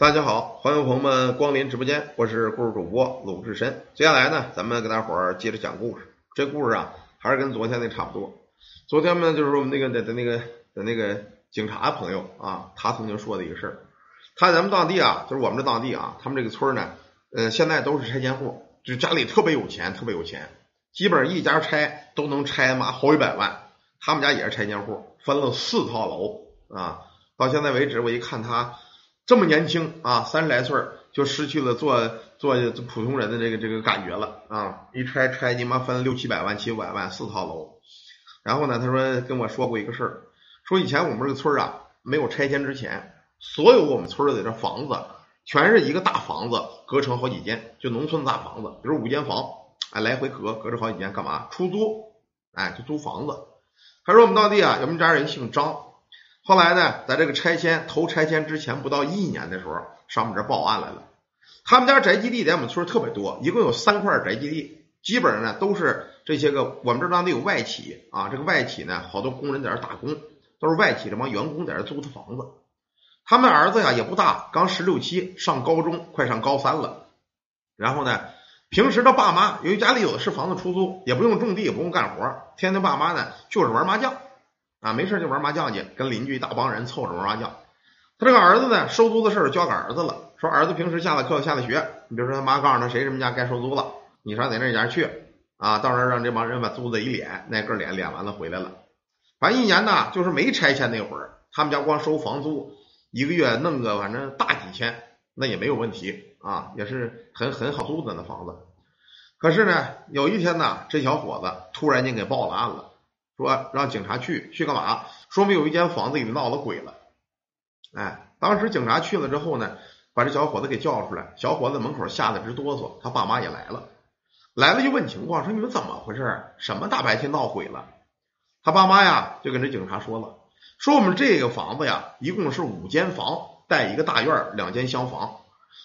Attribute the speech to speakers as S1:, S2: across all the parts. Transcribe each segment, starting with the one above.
S1: 大家好，欢迎朋友们光临直播间，我是故事主播鲁智深。接下来呢，咱们给大伙儿接着讲故事。这故事啊，还是跟昨天那差不多。昨天呢，就是我们那个的的那个的那个警察朋友啊，他曾经说的一个事儿。他咱们当地啊，就是我们这当地啊，他们这个村呢，呃，现在都是拆迁户，就家里特别有钱，特别有钱，基本上一家拆都能拆嘛好几百万。他们家也是拆迁户，分了四套楼啊。到现在为止，我一看他。这么年轻啊，三十来岁就失去了做做普通人的这个这个感觉了啊！一拆拆你妈分六七百万七五百万四套楼，然后呢，他说跟我说过一个事儿，说以前我们这个村啊没有拆迁之前，所有我们村里的这房子全是一个大房子隔成好几间，就农村的大房子，比如五间房，哎来回隔隔着好几间，干嘛？出租，哎就租房子。他说我们当地啊，我们家人姓张。后来呢，在这个拆迁投拆迁之前不到一年的时候，上我们这报案来了。他们家宅基地在我们村特别多，一共有三块宅基地，基本上呢都是这些个我们这当地有外企啊，这个外企呢好多工人在这打工，都是外企这帮员工在这租的房子。他们儿子呀也不大，刚十六七，上高中，快上高三了。然后呢，平时他爸妈由于家里有的是房子出租，也不用种地，也不用干活，天天爸妈呢就是玩麻将。啊，没事就玩麻将去，跟邻居一大帮人凑着玩麻将。他这个儿子呢，收租的事儿交给儿子了。说儿子平时下了课、下了学，你比如说他妈告诉他谁什么家该收租了，你上哪那家去啊？到时候让这帮人把租子一敛，那个敛敛完了回来了。反正一年呢，就是没拆迁那会儿，他们家光收房租，一个月弄个反正大几千，那也没有问题啊，也是很很好租的那房子。可是呢，有一天呢，这小伙子突然间给报了案了。说让警察去去干嘛？说明有一间房子里闹了鬼了。哎，当时警察去了之后呢，把这小伙子给叫出来。小伙子门口吓得直哆嗦，他爸妈也来了，来了就问情况，说你们怎么回事？什么大白天闹鬼了？他爸妈呀就跟这警察说了，说我们这个房子呀，一共是五间房带一个大院，两间厢房，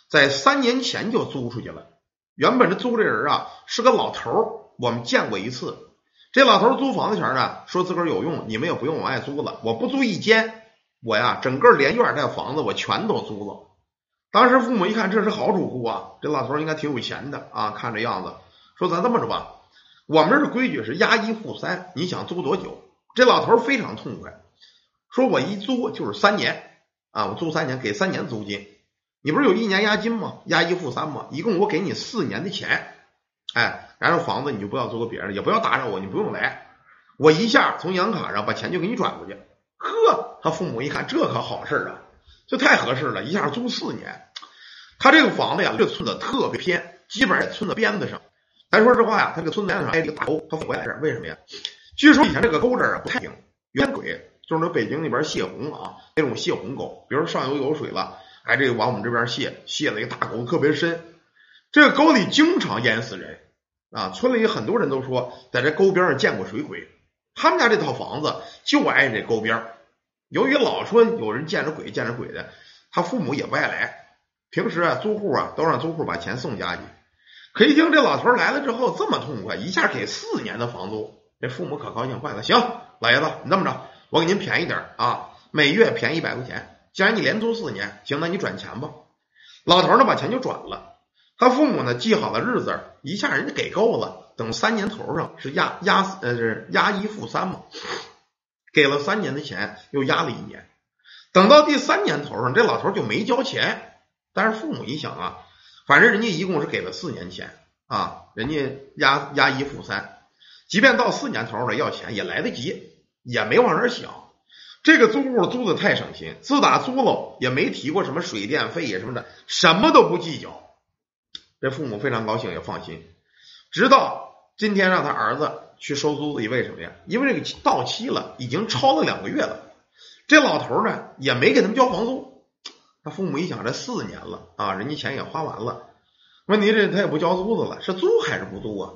S1: 在三年前就租出去了。原本这租这人啊是个老头，我们见过一次。这老头租房子前呢，说自个儿有用，你们也不用往外租了。我不租一间，我呀整个连院带房子我全都租了。当时父母一看，这是好主顾啊，这老头应该挺有钱的啊，看这样子，说咱这么着吧，我们这的规矩是押一付三，你想租多久？这老头非常痛快，说我一租就是三年啊，我租三年给三年租金，你不是有一年押金吗？押一付三吗？一共我给你四年的钱。哎，然后房子你就不要租给别人，也不要打扰我，你不用来，我一下从银行卡上把钱就给你转过去。呵，他父母一看，这可好事啊，这太合适了，一下租四年。他这个房子呀，这村子特别偏，基本上在村子边子上。咱说实话呀，他这个村子边上挨一个大沟，他回来这儿为什么呀？据说以前这个沟这儿不太平，冤鬼就是那北京那边泄洪啊，那种泄洪沟，比如上游有水了，哎，这个往我们这边泄，泄了一个大沟，特别深，这个沟里经常淹死人。啊，村里很多人都说，在这沟边上见过水鬼。他们家这套房子就挨着这沟边由于老说有人见着鬼见着鬼的，他父母也不爱来。平时啊，租户啊都让租户把钱送家去。可一听这老头来了之后这么痛快，一下给四年的房租，这父母可高兴坏了。行，老爷子，你这么着，我给您便宜点啊，每月便宜一百块钱。既然你连租四年，行，那你转钱吧。老头呢，把钱就转了。他父母呢记好了日子，一下人家给够了。等三年头上是押押呃是押一付三嘛，给了三年的钱，又押了一年。等到第三年头上，这老头就没交钱。但是父母一想啊，反正人家一共是给了四年钱啊，人家押押一付三，即便到四年头了要钱也来得及，也没往那想。这个租户租的太省心，自打租了也没提过什么水电费呀什么的，什么都不计较。这父母非常高兴，也放心。直到今天让他儿子去收租子，因为什么呀？因为这个到期了，已经超了两个月了。这老头呢也没给他们交房租。他父母一想，这四年了啊，人家钱也花完了，问题这他也不交租子了，是租还是不租啊？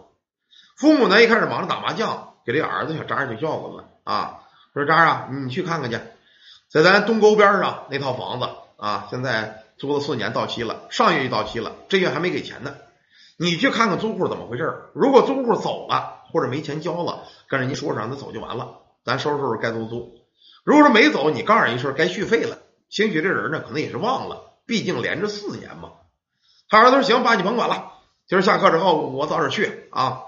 S1: 父母呢一开始忙着打麻将，给这儿子小张就叫过来了啊，说张啊，你去看看去，在咱东沟边上那套房子啊，现在。租了四年到期了，上月就到期了，这月还没给钱呢。你去看看租户怎么回事？如果租户走了或者没钱交了，跟人家说让他走就完了，咱收拾收拾该租租。如果说没走，你告诉人一声该续费了，兴许这人呢可能也是忘了，毕竟连着四年嘛。他儿子说：“行，爸，你甭管了，今儿下课之后我早点去啊。”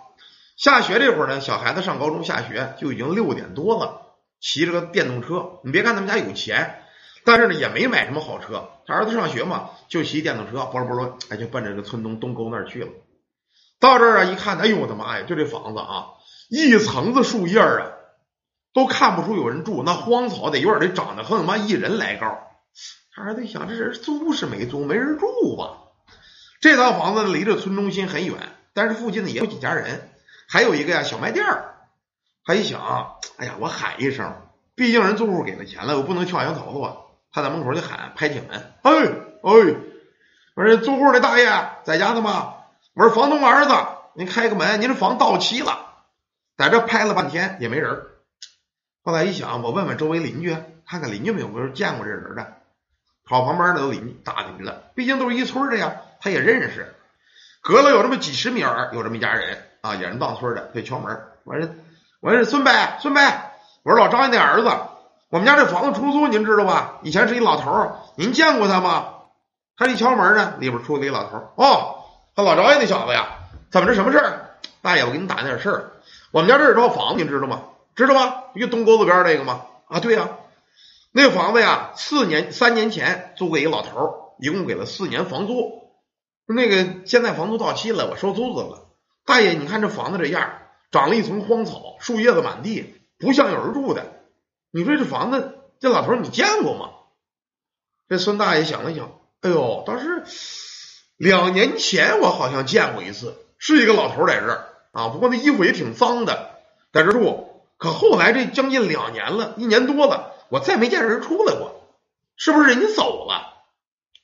S1: 下学这会儿呢，小孩子上高中下学就已经六点多了，骑着个电动车。你别看他们家有钱，但是呢也没买什么好车。他儿子上学嘛，就骑电动车，啵啵啵，哎，就奔着这个村东东沟那儿去了。到这儿啊，一看，哎呦我的妈呀，就这房子啊，一层子树叶啊，都看不出有人住，那荒草在院里长得和他妈一人来高。他儿子一想，这人租是没租，没人住吧？这套房子离这村中心很远，但是附近呢也有几家人，还有一个呀小卖店。他一想，哎呀，我喊一声，毕竟人租户给了钱了，我不能敲响头子啊。他在门口就喊，拍铁门，哎哎，我说租户的大爷在家呢吗？我说房东儿子，您开个门，您这房到期了。在这拍了半天也没人。后来一想，我问问周围邻居，看看邻居们有没有见过这人的。跑旁边的都邻居打听了，毕竟都是一村的呀，他也认识。隔了有这么几十米儿，有这么一家人啊，也是当村的，可以敲门。我说：“我说孙伯，孙伯，我说老张家那儿子，我们家这房子出租，您知道吧？以前是一老头儿，您见过他吗？”他一敲门呢，里边出来一老头儿。哦，他老张家那小子呀，怎么着？什么事儿？大爷，我给你打听点事儿。我们家这有套房子，您知道吗？知道吗？就东沟子边那个吗？啊，对呀。那房子呀，四年三年前租给一老头儿，一共给了四年房租。那个现在房租到期了，我收租子了。大爷，你看这房子这样，长了一层荒草，树叶子满地，不像有人住的。你说这房子，这老头你见过吗？这孙大爷想了想，哎呦，倒是两年前我好像见过一次，是一个老头在这儿啊，不过那衣服也挺脏的，在这住。可后来这将近两年了，一年多了。我再没见人出来过，是不是人家走了？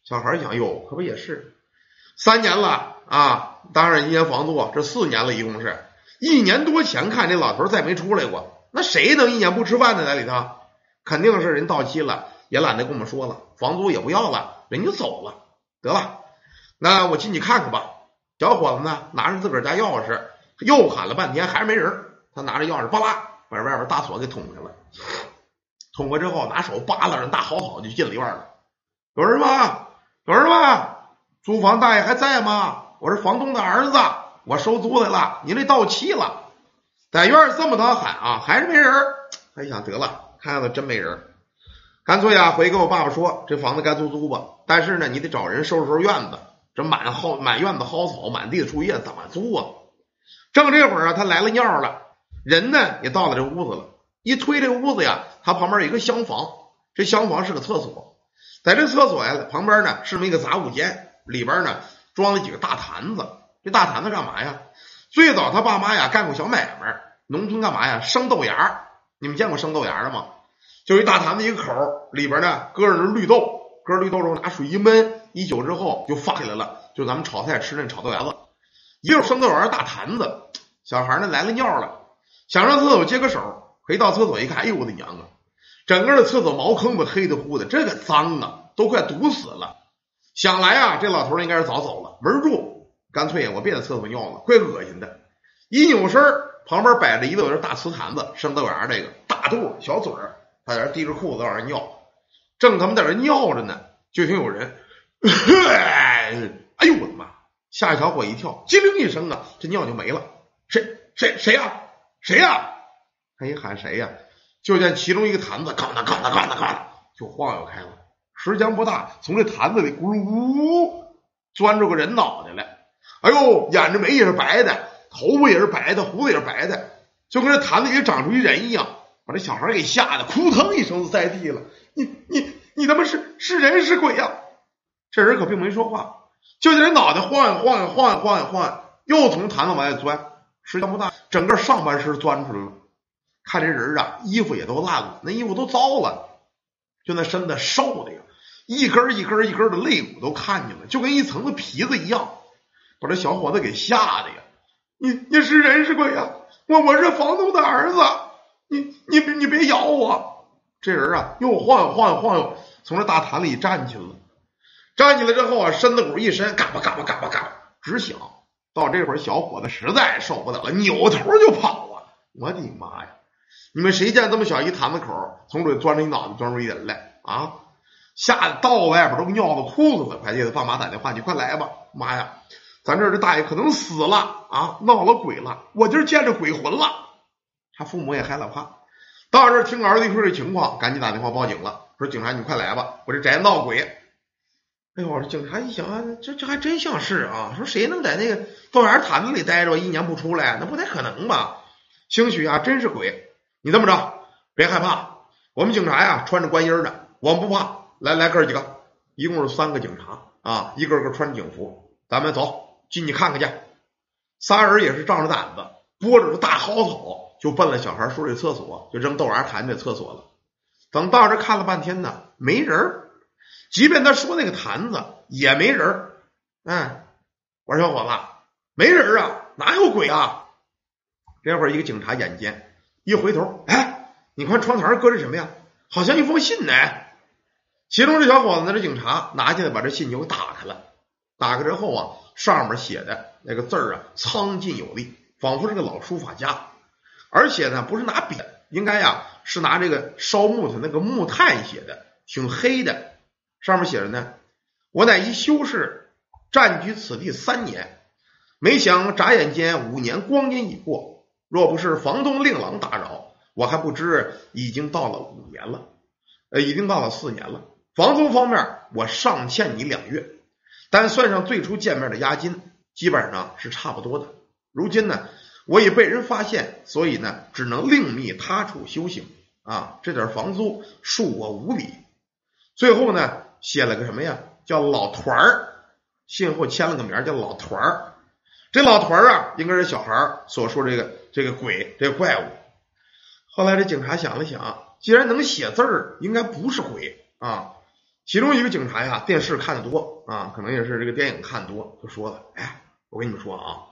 S1: 小孩想，哟，可不也是，三年了啊！当然一年房租，这四年了，一共是一年多前看这老头再没出来过，那谁能一年不吃饭呢？在里头，肯定是人到期了，也懒得跟我们说了，房租也不要了，人就走了。得了，那我进去看看吧。小伙子呢，拿着自个儿家钥匙，又喊了半天，还是没人。他拿着钥匙，巴拉把外边大锁给捅开了。捅开之后，拿手扒拉着大好好就进里院了。有人吗？有人吗？租房大爷还在吗？我是房东的儿子，我收租来了，您这到期了。在院儿这么着喊啊，还是没人。他一想得了，看样子真没人，干脆啊，回去跟我爸爸说，这房子该租租吧。但是呢，你得找人收拾收拾院子，这满蒿满院子蒿草，满地的树叶，怎么租啊？正这会儿啊，他来了尿了，人呢也到了这屋子了。一推这屋子呀，他旁边有一个厢房，这厢房是个厕所，在这厕所呀旁边呢是这么一个杂物间，里边呢装了几个大坛子。这大坛子干嘛呀？最早他爸妈呀干过小买卖，农村干嘛呀？生豆芽，你们见过生豆芽的吗？就一大坛子一个口，里边呢搁着绿豆，搁绿豆之后拿水一焖，一宿之后就发起来了，就咱们炒菜吃那炒豆芽子，一有生豆芽大坛子。小孩呢来了尿了，想上厕所接个手。回到厕所一看，哎呦我的娘啊！整个的厕所茅坑子黑的乎的，这个脏啊，都快堵死了。想来啊，这老头应该是早走了，门住。干脆我别在厕所尿了，怪恶心的。一扭身，旁边摆着一个大瓷坛子，生豆芽这个大肚小嘴儿，他在这提着裤子往那尿。正他妈在这尿着呢，就听有人，哎呦我的妈！吓小伙一跳，机灵一声啊，这尿就没了。谁谁谁呀？谁呀？他一喊谁呀？就见其中一个坛子，咣当咣当咣当咣当，就晃悠开了。时间不大，从这坛子里咕噜钻出个人脑袋来。哎呦，眼着眉也是白的，头发也是白的，胡子也是白的，就跟这坛子里长出一人一样，把这小孩给吓得扑腾一声子在地了。你你你他妈是是人是鬼呀？这人可并没说话，就在这脑袋晃悠晃悠晃悠晃悠晃悠，又从坛子往外钻。时间不大，整个上半身钻出来了。看这人啊，衣服也都烂了，那衣服都糟了，就那身子瘦的呀，一根一根一根的肋骨都看见了，就跟一层子皮子一样，把这小伙子给吓的呀！你你是人是鬼呀？我我是房东的儿子，你你你别咬我！这人啊，又晃悠晃悠晃悠，从这大坛里站起来了，站起来之后啊，身子骨一伸，嘎巴嘎巴嘎巴嘎巴直响。到这会儿，小伙子实在受不了了，扭头就跑啊！我的妈呀！你们谁见这么小一坛子口，从里钻出一脑袋，钻出一人来啊？吓得到外边都尿到裤子了，快给他爸妈打电话，你快来吧，妈呀，咱这儿这大爷可能死了啊，闹了鬼了，我今儿见着鬼魂了。他父母也害了怕，到这儿听儿子一说这情况，赶紧打电话报警了，说警察你快来吧，我这宅闹鬼。哎呦，这警察一想啊，这这还真像是啊，说谁能在那个豆芽坛子里待着一年不出来，那不太可能吧？兴许啊，真是鬼。你这么着，别害怕，我们警察呀穿着官衣的，我们不怕。来来，哥几个，一共是三个警察啊，一个个穿警服，咱们走进去看看去。仨人也是仗着胆子，拨着大蒿草就奔了小孩说这厕所，就扔豆芽坛这厕所了。等到这看了半天呢，没人儿。即便他说那个坛子也没人儿，哎，我说小伙子，没人啊，哪有鬼啊？这会儿一个警察眼尖，一回头，哎，你看窗台上搁着什么呀？好像一封信呢。其中这小伙子呢，这警察拿进来把这信就打开了。打开之后啊，上面写的那个字儿啊，苍劲有力，仿佛是个老书法家。而且呢，不是拿笔，应该呀是拿这个烧木头那个木炭写的，挺黑的。上面写着呢，我乃一修士，占据此地三年，没想眨眼间五年光阴已过。若不是房东令郎打扰，我还不知已经到了五年了，呃，已经到了四年了。房租方面，我尚欠你两月，但算上最初见面的押金，基本上是差不多的。如今呢，我已被人发现，所以呢，只能另觅他处修行啊。这点房租恕我无礼。最后呢。写了个什么呀？叫老团儿，信后签了个名叫老团儿。这老团儿啊，应该是小孩所说这个这个鬼这个怪物。后来这警察想了想，既然能写字儿，应该不是鬼啊。其中一个警察呀，电视看的多啊，可能也是这个电影看多，就说了：“哎，我跟你们说啊，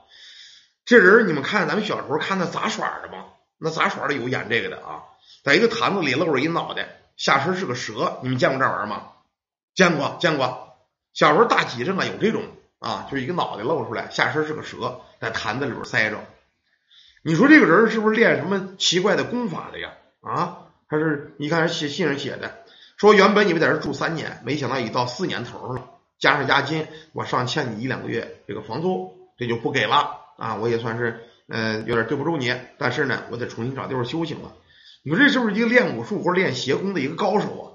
S1: 这人你们看咱们小时候看那杂耍的吗？那杂耍的有演这个的啊，在一个坛子里露着一脑袋，下身是个蛇，你们见过这玩意儿吗？”见过见过，小时候大集上啊有这种啊，就是一个脑袋露出来，下身是个蛇，在坛子里边塞着。你说这个人是不是练什么奇怪的功法的呀？啊，他是你看写信上写的，说原本你们在这住三年，没想到已到四年头了，加上押金，我尚欠你一两个月这个房租，这就不给了啊！我也算是呃有点对不住你，但是呢，我得重新找地方修行了。你说这是不是一个练武术或者练邪功的一个高手啊？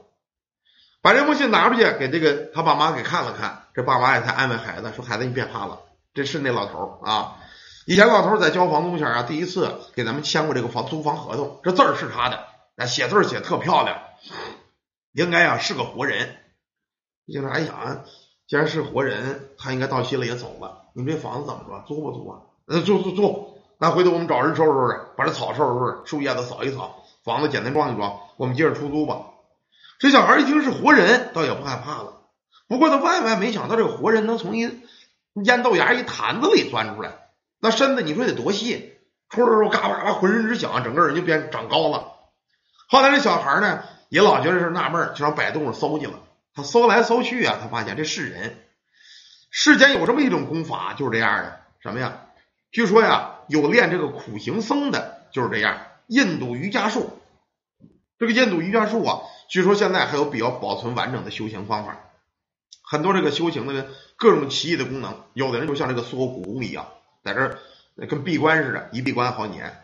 S1: 把这封信拿出去给这个他爸妈给看了看，这爸妈也才安慰孩子说：“孩子，你别怕了，这是那老头啊。以前老头在交房租前啊，第一次给咱们签过这个房租房合同，这字儿是他的，那写字写特漂亮，应该啊是个活人。警察一想，既然是活人，他应该到期了也走了。你这房子怎么着？租不租啊？呃，租租租。那回头我们找人收拾收拾，把这草收拾收拾，树叶子扫一扫，房子简单装一装，我们接着出租吧。”这小孩一听是活人，倒也不害怕了。不过他万万没想到，这个活人能从一烟豆芽一坛子里钻出来，那身子你说得多细，出来时候嘎巴嘎巴，浑身直响，整个人就变长高了。后来这小孩呢，也老觉得是纳闷，就上百度上搜去了。他搜来搜去啊，他发现这是人，世间有这么一种功法，就是这样的。什么呀？据说呀，有练这个苦行僧的，就是这样。印度瑜伽术，这个印度瑜伽术啊。据说现在还有比较保存完整的修行方法，很多这个修行的各种奇异的功能，有的人就像这个缩骨功一样，在这跟闭关似的，一闭关好几年。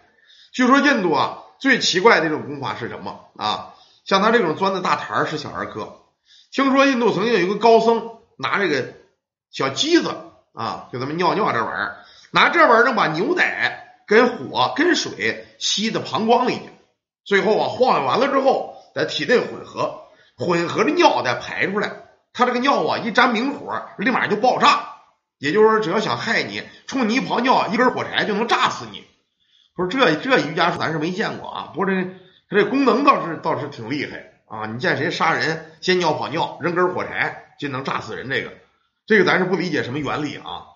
S1: 据说印度啊最奇怪的这种功法是什么啊？像他这种钻的大坛是小儿科。听说印度曾经有一个高僧拿这个小机子啊，就咱们尿尿这玩意儿，拿这玩意儿把牛奶跟火跟水吸到膀胱里去，最后啊晃悠完了之后。在体内混合，混合的尿再排出来，他这个尿啊一沾明火，立马就爆炸。也就是说，只要想害你，冲你一泡尿，一根火柴就能炸死你。说这这瑜伽术咱是没见过啊，不过这这功能倒是倒是挺厉害啊。你见谁杀人先尿泡尿，扔根火柴就能炸死人，这个这个咱是不理解什么原理啊。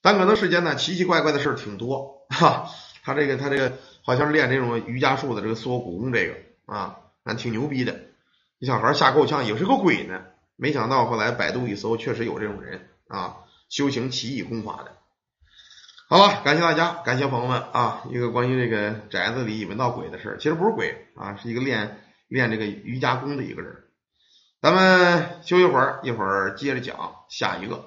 S1: 但可能世间呢奇奇怪怪的事儿挺多哈。他这个他这个好像练这种瑜伽术的这个缩骨功，这个啊。还挺牛逼的，这小孩吓够呛，也是个鬼呢。没想到后来百度一搜，确实有这种人啊，修行奇异功法的。好了，感谢大家，感谢朋友们啊，一个关于这个宅子里闻到鬼的事儿，其实不是鬼啊，是一个练练这个瑜伽功的一个人。咱们。休息会儿，一会儿接着讲下一个。